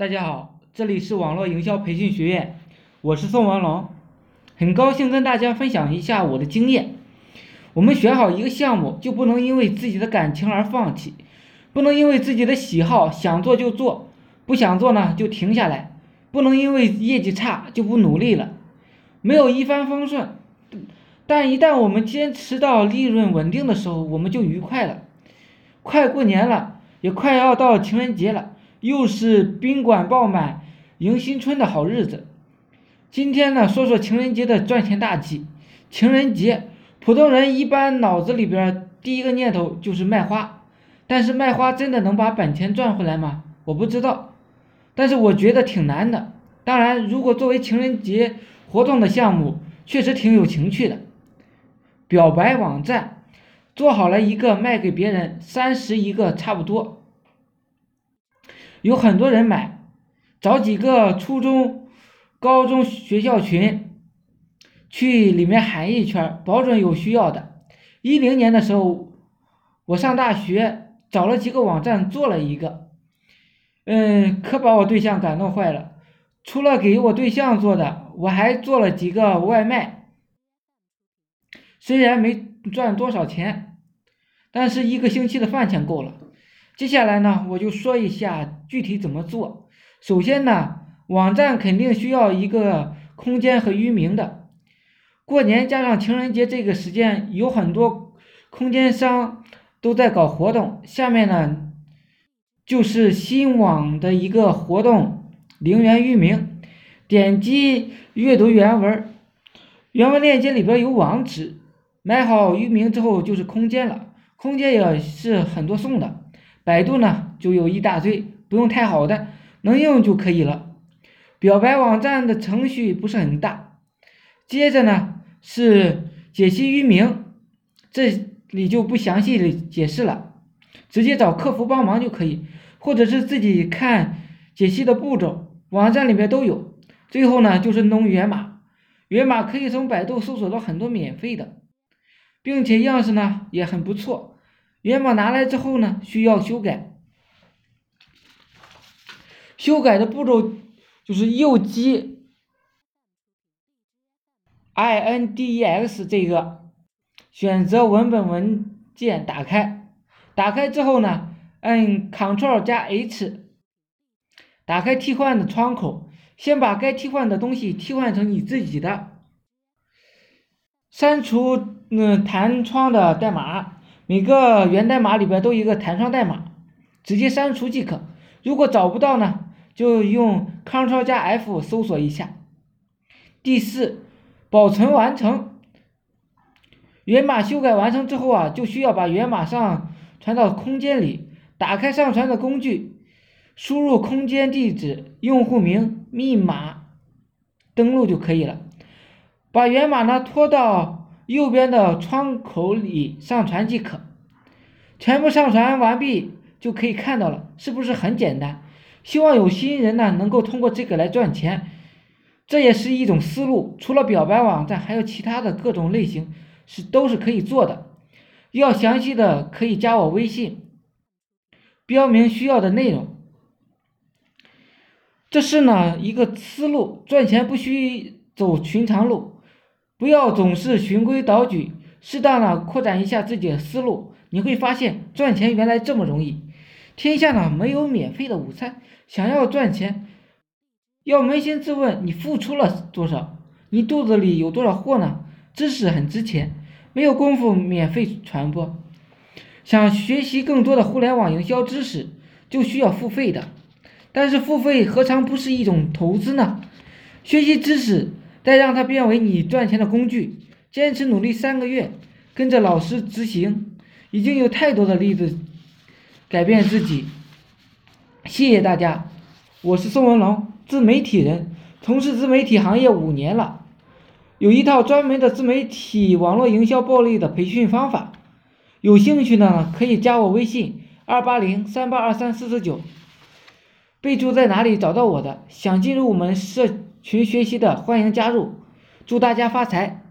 大家好，这里是网络营销培训学院，我是宋文龙，很高兴跟大家分享一下我的经验。我们选好一个项目，就不能因为自己的感情而放弃，不能因为自己的喜好想做就做，不想做呢就停下来，不能因为业绩差就不努力了。没有一帆风顺，但一旦我们坚持到利润稳定的时候，我们就愉快了。快过年了，也快要到情人节了。又是宾馆爆满迎新春的好日子。今天呢，说说情人节的赚钱大计。情人节，普通人一般脑子里边第一个念头就是卖花，但是卖花真的能把本钱赚回来吗？我不知道，但是我觉得挺难的。当然，如果作为情人节活动的项目，确实挺有情趣的。表白网站做好了一个卖给别人，三十一个差不多。有很多人买，找几个初中、高中学校群，去里面喊一圈，保准有需要的。一零年的时候，我上大学，找了几个网站做了一个，嗯，可把我对象感动坏了。除了给我对象做的，我还做了几个外卖，虽然没赚多少钱，但是一个星期的饭钱够了。接下来呢，我就说一下具体怎么做。首先呢，网站肯定需要一个空间和域名的。过年加上情人节这个时间，有很多空间商都在搞活动。下面呢，就是新网的一个活动零元域名，点击阅读原文，原文链接里边有网址。买好域名之后就是空间了，空间也是很多送的。百度呢就有一大堆，不用太好的，能用就可以了。表白网站的程序不是很大。接着呢是解析域名，这里就不详细的解释了，直接找客服帮忙就可以，或者是自己看解析的步骤，网站里面都有。最后呢就是弄源码，源码可以从百度搜索到很多免费的，并且样式呢也很不错。源码拿来之后呢，需要修改。修改的步骤就是右击 index 这个，选择文本文件打开，打开之后呢，按 Ctrl 加 H，打开替换的窗口，先把该替换的东西替换成你自己的，删除嗯弹窗的代码。每个源代码里边都有一个弹窗代码，直接删除即可。如果找不到呢，就用 Ctrl 加 F 搜索一下。第四，保存完成。源码修改完成之后啊，就需要把源码上传到空间里。打开上传的工具，输入空间地址、用户名、密码，登录就可以了。把源码呢拖到。右边的窗口里上传即可，全部上传完毕就可以看到了，是不是很简单？希望有新人呢能够通过这个来赚钱，这也是一种思路。除了表白网站，还有其他的各种类型是都是可以做的。要详细的可以加我微信，标明需要的内容。这是呢一个思路，赚钱不需走寻常路。不要总是循规蹈矩，适当的扩展一下自己的思路，你会发现赚钱原来这么容易。天下呢没有免费的午餐，想要赚钱，要扪心自问，你付出了多少？你肚子里有多少货呢？知识很值钱，没有功夫免费传播。想学习更多的互联网营销知识，就需要付费的。但是付费何尝不是一种投资呢？学习知识。再让它变为你赚钱的工具，坚持努力三个月，跟着老师执行，已经有太多的例子改变自己。谢谢大家，我是宋文龙，自媒体人，从事自媒体行业五年了，有一套专门的自媒体网络营销暴利的培训方法，有兴趣的呢可以加我微信二八零三八二三四四九，备注在哪里找到我的，想进入我们社。群学习的欢迎加入，祝大家发财。